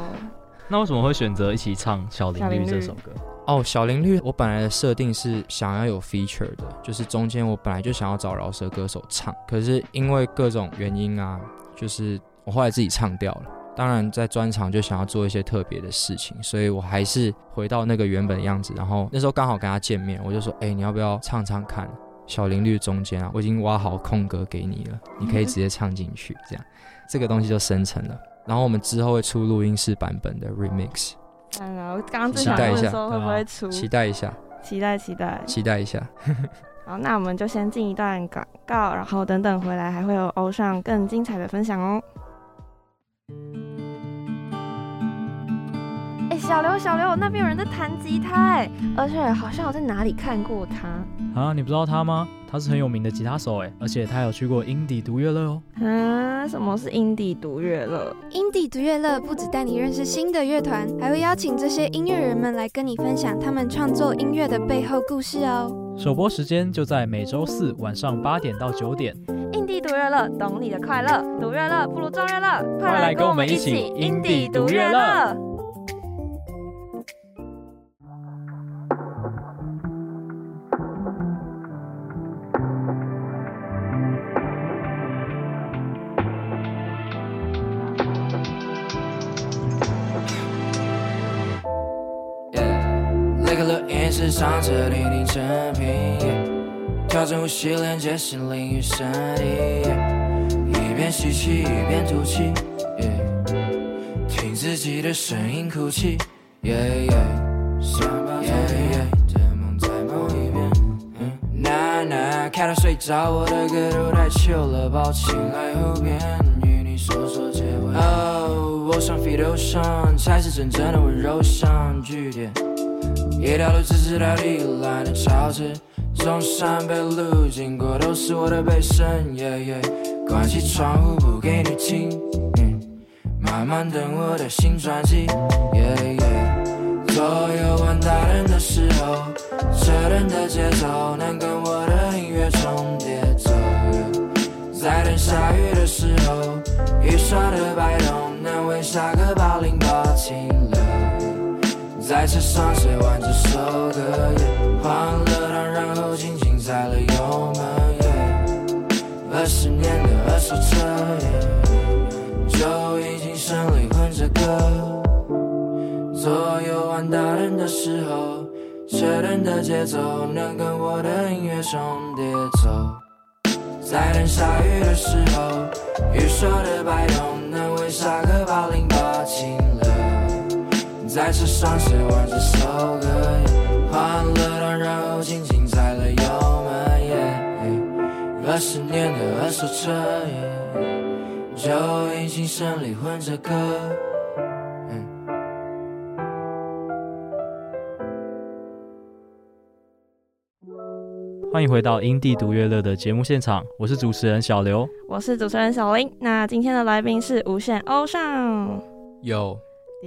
S6: 那为什么会选择一起唱《小林绿》这首歌？
S4: 哦，《小林绿》我本来的设定是想要有 feature 的，就是中间我本来就想要找饶舌歌手唱，可是因为各种原因啊，就是我后来自己唱掉了。当然，在专场就想要做一些特别的事情，所以我还是回到那个原本的样子。然后那时候刚好跟他见面，我就说：“哎、欸，你要不要唱唱看《小林绿》中间啊？我已经挖好空格给你了，你可以直接唱进去。”这样，这个东西就生成了。然后我们之后会出录音室版本的 remix。
S1: 嗯，我刚刚期待一下，会不会出？
S4: 期待一下，
S1: 期待期待
S4: 期待一下。(laughs)
S1: 好，那我们就先进一段广告，然后等等回来还会有欧尚更精彩的分享哦。哎、欸，小刘，小刘，那边有人在弹吉他，哎，而且好像我在哪里看过他
S2: 啊？你不知道他吗？他是很有名的吉他手，哎，而且他有去过英迪独乐乐哦。
S1: 啊，什么是英迪独乐乐？
S7: 英迪独乐乐不只带你认识新的乐团，还会邀请这些音乐人们来跟你分享他们创作音乐的背后故事哦。
S2: 首播时间就在每周四晚上八点到九点。
S1: 印地读乐乐，懂你的快乐，读乐乐不如众乐乐，
S2: 快来跟我们一起印地读乐乐。
S3: 是上车聆听成品，调整呼吸连接心灵与身体，一边吸气一边吐气听自己的声音哭泣想把昨天的梦再梦一遍。娜娜看到睡着，我的歌都太糗了，抱起来后边与你说说结尾。哦，我想飞到上，才是真正的温柔，上句点。一条路直直到底，懒得超车，中山北路经过都是我的背身。Yeah, yeah, 关起窗户不给你听，慢慢等我的新专辑。Yeah, yeah, 左右完大人的时候，车灯的节奏能跟我的音乐重叠走。在等下雨的时候，雨刷的摆动能为下个八零八停在车上写完这首歌，欢乐当然后轻轻踩了油门，二十年的二手车，就已经胜利混着歌。左右完大人的时候，车灯的节奏能跟我的音乐重叠走。在等下雨的时候，雨说的摆动能为下个八零八清。在车上写完这首歌，换了灯，然后轻轻踩了油门。二十年的二手车，就已经胜利混着歌。
S6: 欢迎回到因地独乐乐的节目现场，我是主持人小刘，
S1: 我是主持人小林。那今天的来宾是无限欧尚，
S4: 有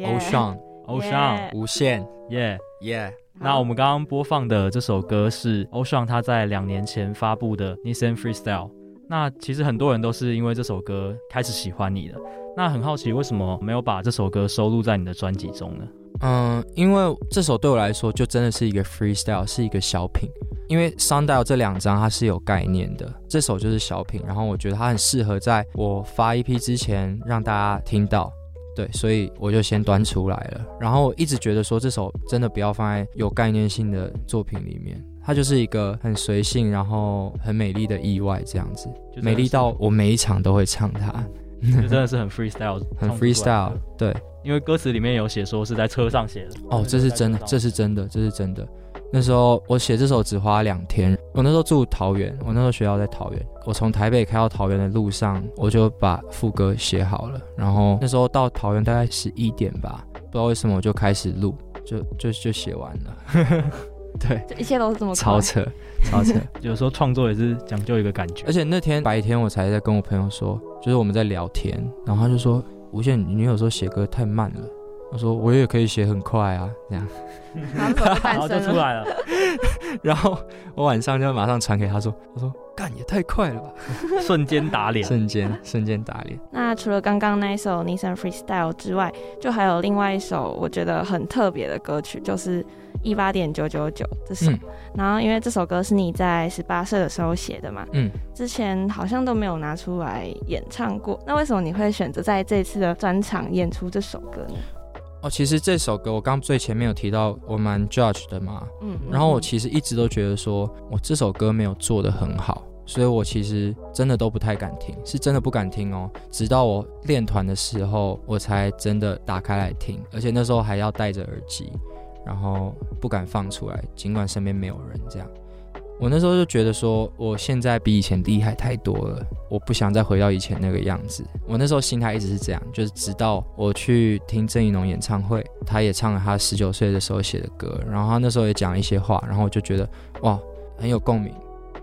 S4: 欧尚，
S6: 欧尚，
S4: 无限，
S6: 耶
S4: 耶。
S6: 那我们刚刚播放的这首歌是欧尚他在两年前发布的《Nissan Freestyle》。那其实很多人都是因为这首歌开始喜欢你的。那很好奇，为什么没有把这首歌收录在你的专辑中呢？
S4: 嗯，因为这首对我来说就真的是一个 freestyle，是一个小品。因为 Sundial 这两张它是有概念的，这首就是小品。然后我觉得它很适合在我发 EP 之前让大家听到，对，所以我就先端出来了。然后我一直觉得说这首真的不要放在有概念性的作品里面，它就是一个很随性，然后很美丽的意外这样子，美丽到我每一场都会唱它，(laughs)
S6: 就真的是很 freestyle，(laughs)
S4: 很 freestyle，对。
S6: 因为歌词里面有写说是在车上写的
S4: 哦，这是真的，这是真的，这是真的。那时候我写这首只花两天，我那时候住桃园，我那时候学校在桃园，我从台北开到桃园的路上，我就把副歌写好了，然后那时候到桃园大概十一点吧，不知道为什么我就开始录，就就就写完了。(laughs) 对，
S1: 这一切都是这么
S4: 超扯，超扯。(laughs)
S6: 有时候创作也是讲究一个感觉，
S4: 而且那天白天我才在跟我朋友说，就是我们在聊天，然后他就说。无限，你有时候写歌太慢了。我说我也可以写很快啊，这样，
S6: 然后就出来了。(laughs)
S4: 然后我晚上就马上传给他说，我说干也太快了吧，(laughs)
S6: 瞬间打脸，
S4: 瞬间瞬间打脸。
S1: 那除了刚刚那一首《Nissan Freestyle》之外，就还有另外一首我觉得很特别的歌曲，就是。一八点九九九这首，嗯、然后因为这首歌是你在十八岁的时候写的嘛，嗯，之前好像都没有拿出来演唱过，那为什么你会选择在这次的专场演出这首歌呢？
S4: 哦，其实这首歌我刚最前面有提到，我蛮 judge 的嘛，嗯，然后我其实一直都觉得说我这首歌没有做的很好，所以我其实真的都不太敢听，是真的不敢听哦，直到我练团的时候，我才真的打开来听，而且那时候还要戴着耳机。然后不敢放出来，尽管身边没有人。这样，我那时候就觉得说，我现在比以前厉害太多了，我不想再回到以前那个样子。我那时候心态一直是这样，就是直到我去听郑宜农演唱会，他也唱了他十九岁的时候写的歌，然后他那时候也讲了一些话，然后我就觉得哇，很有共鸣。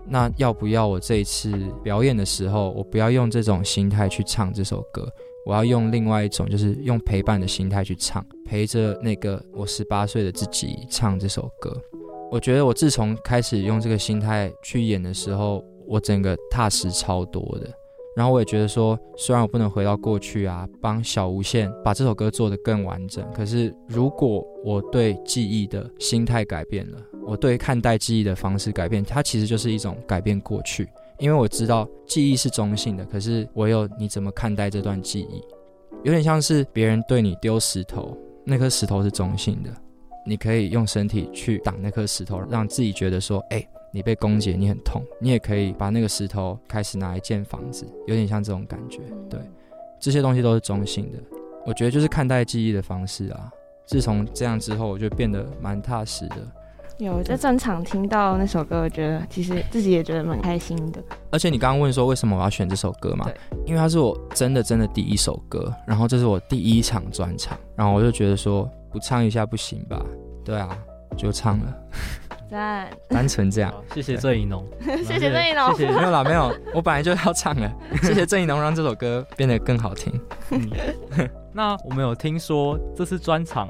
S4: 那要不要我这一次表演的时候，我不要用这种心态去唱这首歌？我要用另外一种，就是用陪伴的心态去唱，陪着那个我十八岁的自己唱这首歌。我觉得我自从开始用这个心态去演的时候，我整个踏实超多的。然后我也觉得说，虽然我不能回到过去啊，帮小无限把这首歌做得更完整，可是如果我对记忆的心态改变了，我对看待记忆的方式改变，它其实就是一种改变过去。因为我知道记忆是中性的，可是唯有你怎么看待这段记忆，有点像是别人对你丢石头，那颗石头是中性的，你可以用身体去挡那颗石头，让自己觉得说，哎，你被攻击，你很痛。你也可以把那个石头开始拿来建房子，有点像这种感觉。对，这些东西都是中性的。我觉得就是看待记忆的方式啊。自从这样之后，我就变得蛮踏实的。
S1: 有在专场听到那首歌，我觉得其实自己也觉得蛮开心的。
S4: 而且你刚刚问说为什么我要选这首歌嘛？对，因为它是我真的真的第一首歌，然后这是我第一场专场，然后我就觉得说不唱一下不行吧？对啊，就唱了。
S1: 赞，
S4: 单纯这样。
S6: 谢谢郑怡农，(laughs)
S1: 谢谢郑怡农。
S4: 谢谢，没有啦，没有，我本来就要唱了。(laughs) 谢谢郑怡农，让这首歌变得更好听。(laughs)
S6: 那我们有听说这次专场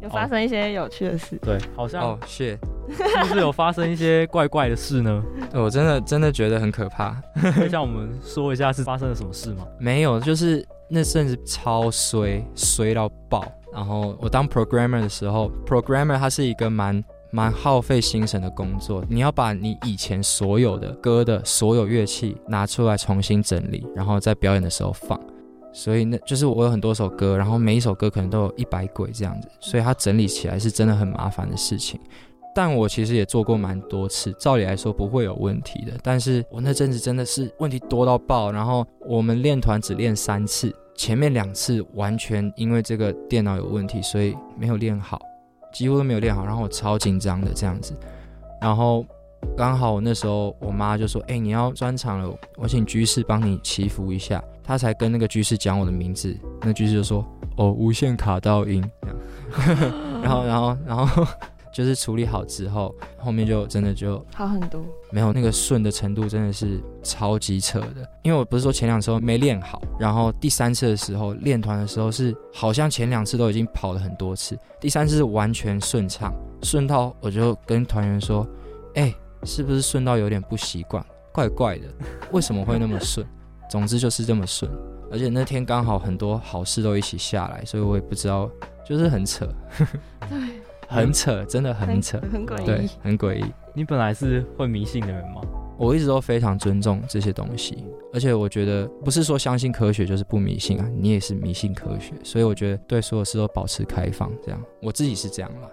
S1: 有发生一些有趣的事，
S6: 对，好像
S4: 哦，谢，
S6: 是不是有发生一些怪怪的事呢？
S4: 我真的真的觉得很可怕。
S6: 可以向我们说一下是发生了什么事吗？
S4: 没有，就是那阵子超衰，衰到爆。然后我当 programmer 的时候，programmer 它是一个蛮蛮耗费心神的工作，你要把你以前所有的歌的所有乐器拿出来重新整理，然后在表演的时候放。所以那就是我有很多首歌，然后每一首歌可能都有一百轨这样子，所以它整理起来是真的很麻烦的事情。但我其实也做过蛮多次，照理来说不会有问题的。但是我那阵子真的是问题多到爆，然后我们练团只练三次，前面两次完全因为这个电脑有问题，所以没有练好，几乎都没有练好，然后我超紧张的这样子。然后刚好我那时候我妈就说：“哎，你要专场了，我请居士帮你祈福一下。”她才跟那个居士讲我的名字，那居士就说：“哦，无线卡到音。” (laughs) 然后，然后，然后。就是处理好之后，后面就真的就
S1: 好很多，
S4: 没有那个顺的程度真的是超级扯的。因为我不是说前两次没练好，然后第三次的时候练团的时候是好像前两次都已经跑了很多次，第三次是完全顺畅，顺到我就跟团员说：“哎，是不是顺到有点不习惯，怪怪的？为什么会那么顺？”总之就是这么顺，而且那天刚好很多好事都一起下来，所以我也不知道，就是很扯。(laughs)
S1: 对。
S4: 很扯，真的很扯，
S1: 很，诡异，
S4: 对，很诡异。
S6: 你本来是会迷信的人吗？
S4: 我一直都非常尊重这些东西，而且我觉得不是说相信科学就是不迷信啊，你也是迷信科学，所以我觉得对所有事都保持开放，这样我自己是这样啦。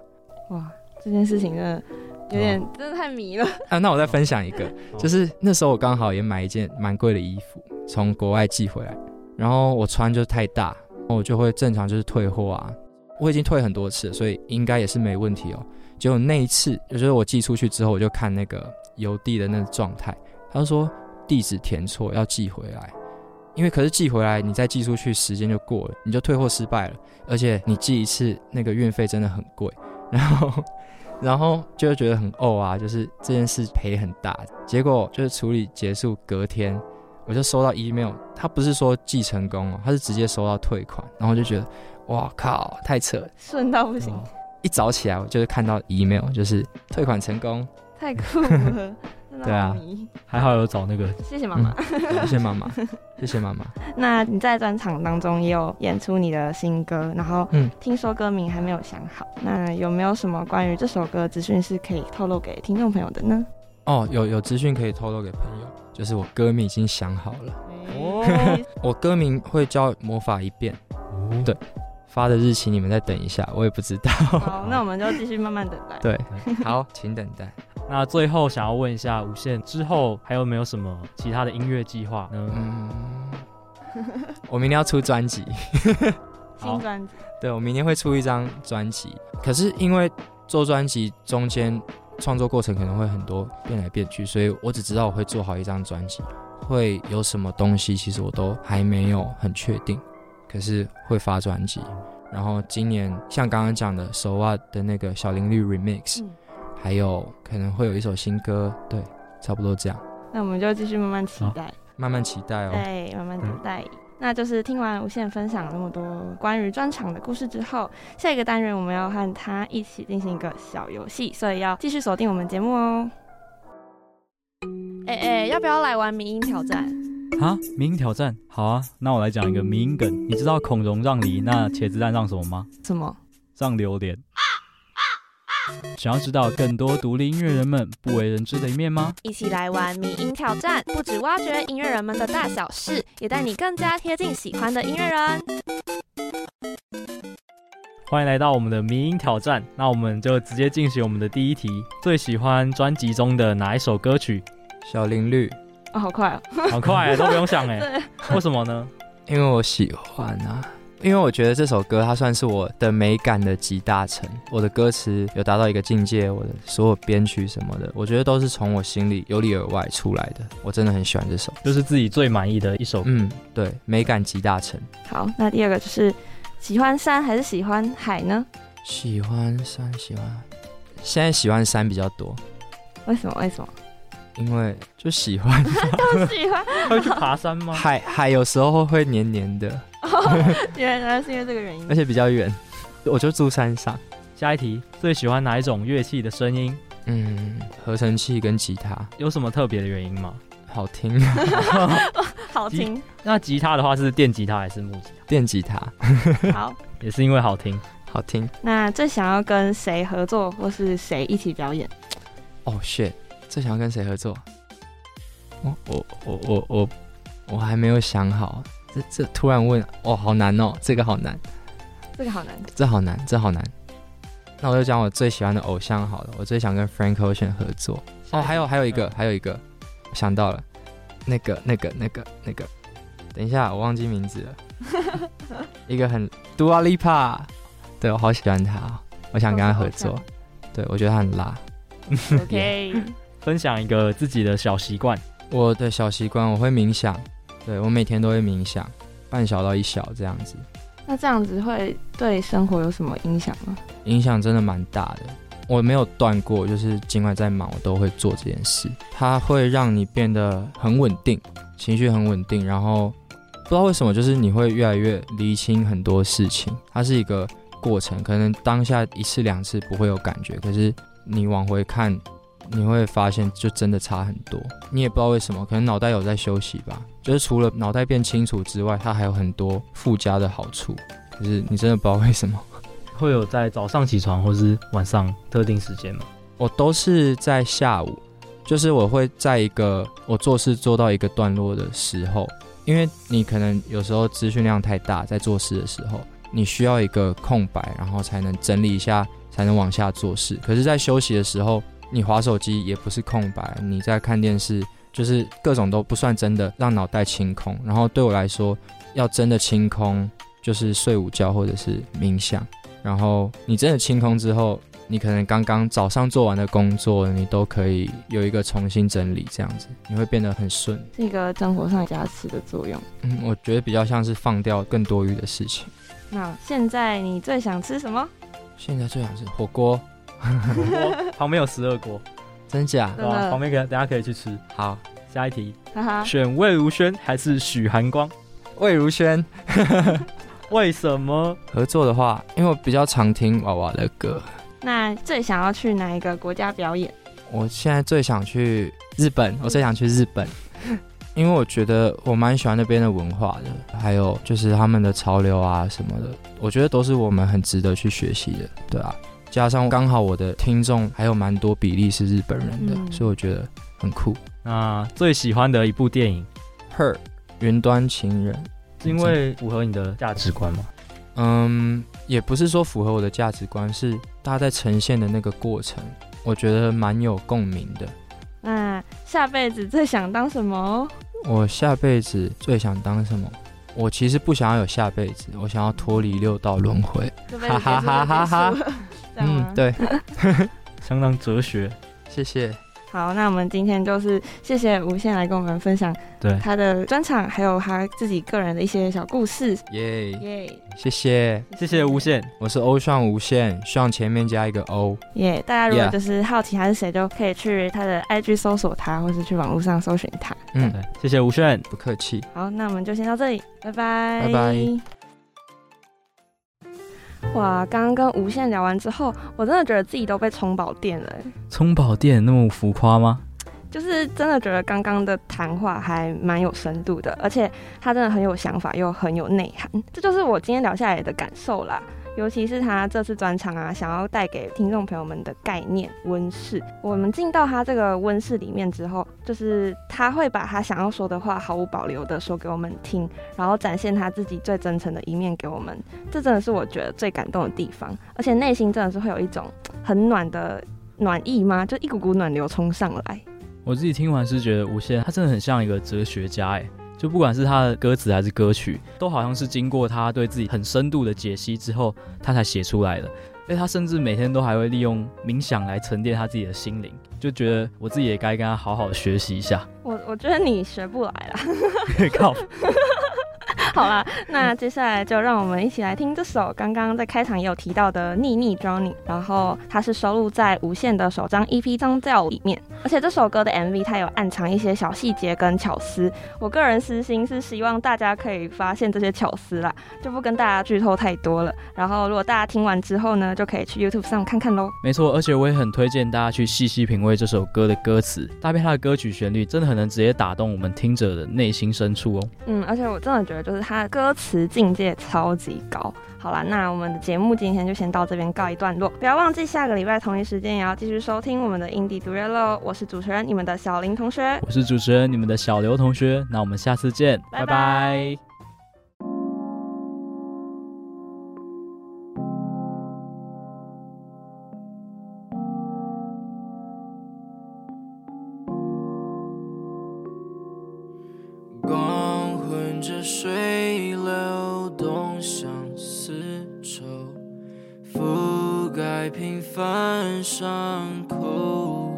S1: 哇，这件事情真的有点、哦、真的太迷了
S4: 啊！那我再分享一个，就是那时候我刚好也买一件蛮贵的衣服从国外寄回来，然后我穿就太大，我就会正常就是退货啊。我已经退很多次，所以应该也是没问题哦。结果那一次，就是我寄出去之后，我就看那个邮递的那个状态，他说地址填错，要寄回来。因为可是寄回来，你再寄出去，时间就过了，你就退货失败了。而且你寄一次，那个运费真的很贵。然后，(laughs) 然后就觉得很呕啊，就是这件事赔很大。结果就是处理结束，隔天我就收到 email，他不是说寄成功哦，他是直接收到退款，然后就觉得。哇靠，太扯了，
S1: 顺到不行。
S4: 一早起来，我就是看到 email，就是退款成功，
S1: 太酷了。(laughs)
S4: 对啊，
S6: 还好有找那个。
S1: 谢谢妈妈，
S4: 谢谢妈妈，谢谢妈妈。(laughs)
S1: 那你在专场当中也有演出你的新歌，然后嗯，听说歌名还没有想好，那有没有什么关于这首歌资讯是可以透露给听众朋友的呢？
S4: 哦，有有资讯可以透露给朋友，就是我歌名已经想好了。哦，(laughs) 我歌名会叫《魔法一变》。哦，对。发的日期你们再等一下，我也不知道。
S1: 好，那我们就继续慢慢等待。(laughs)
S4: 对，好，请等待。
S6: 那最后想要问一下无限之后还有没有什么其他的音乐计划呢？嗯，(laughs)
S4: 我明天要出专辑，(laughs)
S1: 新专辑。
S4: 对，我明天会出一张专辑，可是因为做专辑中间创作过程可能会很多变来变去，所以我只知道我会做好一张专辑，会有什么东西其实我都还没有很确定。可是会发专辑，然后今年像刚刚讲的《So What》的那个小林绿 Remix，、嗯、还有可能会有一首新歌，对，差不多这样。
S1: 那我们就继续慢慢期待，
S4: 慢慢期待哦。
S1: 对，慢慢等待。嗯、那就是听完无限分享那么多关于专场的故事之后，下一个单元我们要和他一起进行一个小游戏，所以要继续锁定我们节目哦。哎哎，要不要来玩迷音挑战？
S6: 啊，迷音挑战，好啊，那我来讲一个迷音梗。你知道孔融让梨，那茄子蛋让什么吗？
S1: 什么？
S6: 让榴莲。想要知道更多独立音乐人们不为人知的一面吗？
S8: 一起来玩迷音挑战，不止挖掘音乐人们的大小事，也带你更加贴近喜欢的音乐人。
S6: 欢迎来到我们的迷音挑战，那我们就直接进行我们的第一题。最喜欢专辑中的哪一首歌曲？
S4: 小林绿。
S1: 哦，好快哦，(laughs)
S6: 好快，都不用想哎。(laughs) 对为什么呢？
S4: 因为我喜欢啊，因为我觉得这首歌它算是我的美感的集大成。我的歌词有达到一个境界，我的所有编曲什么的，我觉得都是从我心里由里而外出来的。我真的很喜欢这首，
S6: 就是自己最满意的一首。
S4: 嗯，对，美感集大成。
S1: 好，那第二个就是喜欢山还是喜欢海呢？
S4: 喜欢山，喜欢。现在喜欢山比较多。
S1: 为什么？为什么？
S4: 因为就喜欢，
S1: 都喜欢。(laughs)
S6: 会去爬山吗？
S4: 海海有时候会黏黏的。(laughs)
S1: 原来是因为这个原因。
S4: 而且比较远，我就住山上。
S6: 下一题，最喜欢哪一种乐器的声音？
S4: 嗯，合成器跟吉他。
S6: 有什么特别的原因吗？
S4: 好听。(laughs)
S1: 好听。
S6: 那吉他的话是电吉他还是木吉他？
S4: 电吉他。
S1: 好，
S6: 也是因为好听。
S4: 好听。
S1: 那最想要跟谁合作，或是谁一起表演？
S4: 哦，shit。最想要跟谁合作？我我我我我我还没有想好。这这突然问，哦，好难哦，这个好难，
S1: 这个好难，
S4: 这好难，这好难。那我就讲我最喜欢的偶像好了，我最想跟 Frank Ocean 合作。哦，还有还有一个，还有一个，我想到了，那个那个那个那个，等一下，我忘记名字了。(laughs) 一个很 Dua Lipa，对，我好喜欢他，我想跟他合作。对，我觉得他很辣。
S1: OK，(laughs)
S6: 分享一个自己的小习惯。
S4: 我的小习惯，我会冥想。对，我每天都会冥想，半小到一小这样子。
S1: 那这样子会对生活有什么影响吗？
S4: 影响真的蛮大的。我没有断过，就是尽管再忙，我都会做这件事。它会让你变得很稳定，情绪很稳定，然后不知道为什么，就是你会越来越厘清很多事情。它是一个过程，可能当下一次两次不会有感觉，可是你往回看，你会发现就真的差很多。你也不知道为什么，可能脑袋有在休息吧。就是除了脑袋变清楚之外，它还有很多附加的好处。可是你真的不知道为什么。
S6: 会有在早上起床或是晚上特定时间吗？
S4: 我都是在下午，就是我会在一个我做事做到一个段落的时候，因为你可能有时候资讯量太大，在做事的时候，你需要一个空白，然后才能整理一下，才能往下做事。可是，在休息的时候，你划手机也不是空白，你在看电视，就是各种都不算真的让脑袋清空。然后对我来说，要真的清空，就是睡午觉或者是冥想。然后你真的清空之后，你可能刚刚早上做完的工作，你都可以有一个重新整理，这样子你会变得很顺，
S1: 是一个生活上加持的作用。
S4: 嗯，我觉得比较像是放掉更多余的事情。
S1: 那现在你最想吃什么？
S4: 现在最想吃火
S6: 锅。旁边有十二锅，
S4: 真假？
S6: 哇，旁边可等下可以去吃。
S4: 好，
S6: 下一题，选魏如萱还是许寒光？
S4: 魏如萱。(laughs)
S6: 为什么
S4: 合作的话？因为我比较常听娃娃的歌。
S1: 那最想要去哪一个国家表演？
S4: 我现在最想去日本，我最想去日本，因为我觉得我蛮喜欢那边的文化的，还有就是他们的潮流啊什么的，我觉得都是我们很值得去学习的，对啊。加上刚好我的听众还有蛮多比例是日本人的，嗯、所以我觉得很酷。
S6: 那最喜欢的一部电影《
S4: Her》云端情人。
S6: 是因为符合你的价值观吗？
S4: 嗯，也不是说符合我的价值观，是大家在呈现的那个过程，我觉得蛮有共鸣的。
S1: 那下辈子最想当什么？
S4: 我下辈子最想当什么？我其实不想要有下辈子，我想要脱离六道轮回。(laughs) (laughs) (laughs)
S1: 哈哈哈哈哈！
S4: 嗯，对，(laughs)
S6: 相当哲学，
S4: 谢谢。
S1: 好，那我们今天就是谢谢无限来跟我们分享对他的专场，还有他自己个人的一些小故事。
S4: 耶耶，谢谢
S6: 谢谢无限，
S4: 我是欧尚无限，希望前面加一个 O。
S1: 耶，大家如果就是好奇他是谁，就可以去他的 IG 搜索他，或是去网络上搜寻他。
S6: 嗯，对，谢谢无限，
S4: 不客气。
S1: 好，那我们就先到这里，拜拜，
S4: 拜拜。
S1: 哇，刚刚跟无限聊完之后，我真的觉得自己都被充饱电了。
S6: 充饱电那么浮夸吗？
S1: 就是真的觉得刚刚的谈话还蛮有深度的，而且他真的很有想法，又很有内涵。这就是我今天聊下来的感受啦。尤其是他这次专场啊，想要带给听众朋友们的概念温室。我们进到他这个温室里面之后，就是他会把他想要说的话毫无保留的说给我们听，然后展现他自己最真诚的一面给我们。这真的是我觉得最感动的地方，而且内心真的是会有一种很暖的暖意吗？就一股股暖流冲上来。
S2: 我自己听完是觉得无限，他真的很像一个哲学家哎。就不管是他的歌词还是歌曲，都好像是经过他对自己很深度的解析之后，他才写出来的。所以他甚至每天都还会利用冥想来沉淀他自己的心灵，就觉得我自己也该跟他好好学习一下。
S1: 我我觉得你学不来了，(laughs)
S2: 靠。(laughs)
S1: 好啦，那接下来就让我们一起来听这首刚刚在开场也有提到的《逆逆 Johnny》，然后它是收录在无限的首张 EP《张教》里面，而且这首歌的 MV 它有暗藏一些小细节跟巧思，我个人私心是希望大家可以发现这些巧思啦，就不跟大家剧透太多了。然后如果大家听完之后呢，就可以去 YouTube 上看看喽。
S2: 没错，而且我也很推荐大家去细细品味这首歌的歌词，搭配它的歌曲旋律，真的很能直接打动我们听者的内心深处哦。
S1: 嗯，而且我真的觉得就是。他的歌词境界超级高。好啦，那我们的节目今天就先到这边告一段落。不要忘记下个礼拜同一时间也要继续收听我们的 Indie 独乐乐。我是主持人你们的小林同学，
S2: 我是主持人你们的小刘同学。那我们下次见，拜拜。拜拜。
S3: 伤口。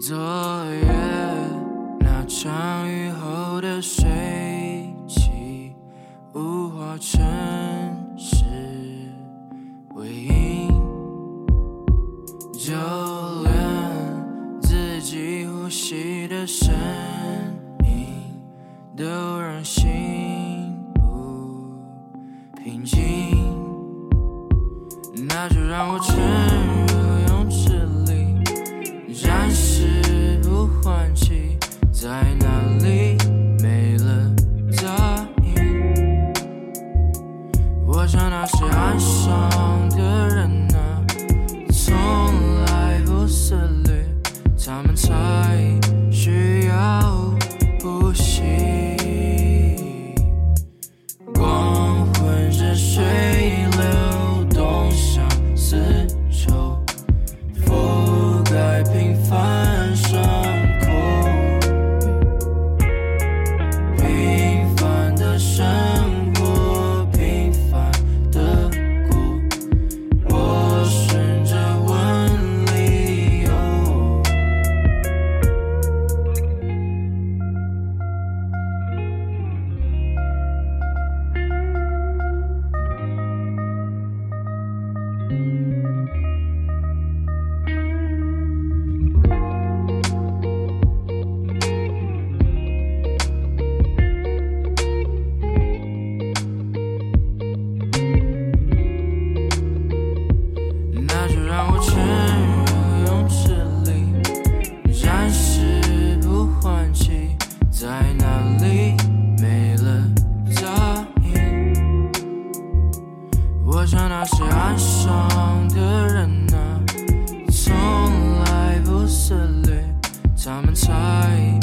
S3: 昨夜那场雨后的水汽，雾化成是回忆，手重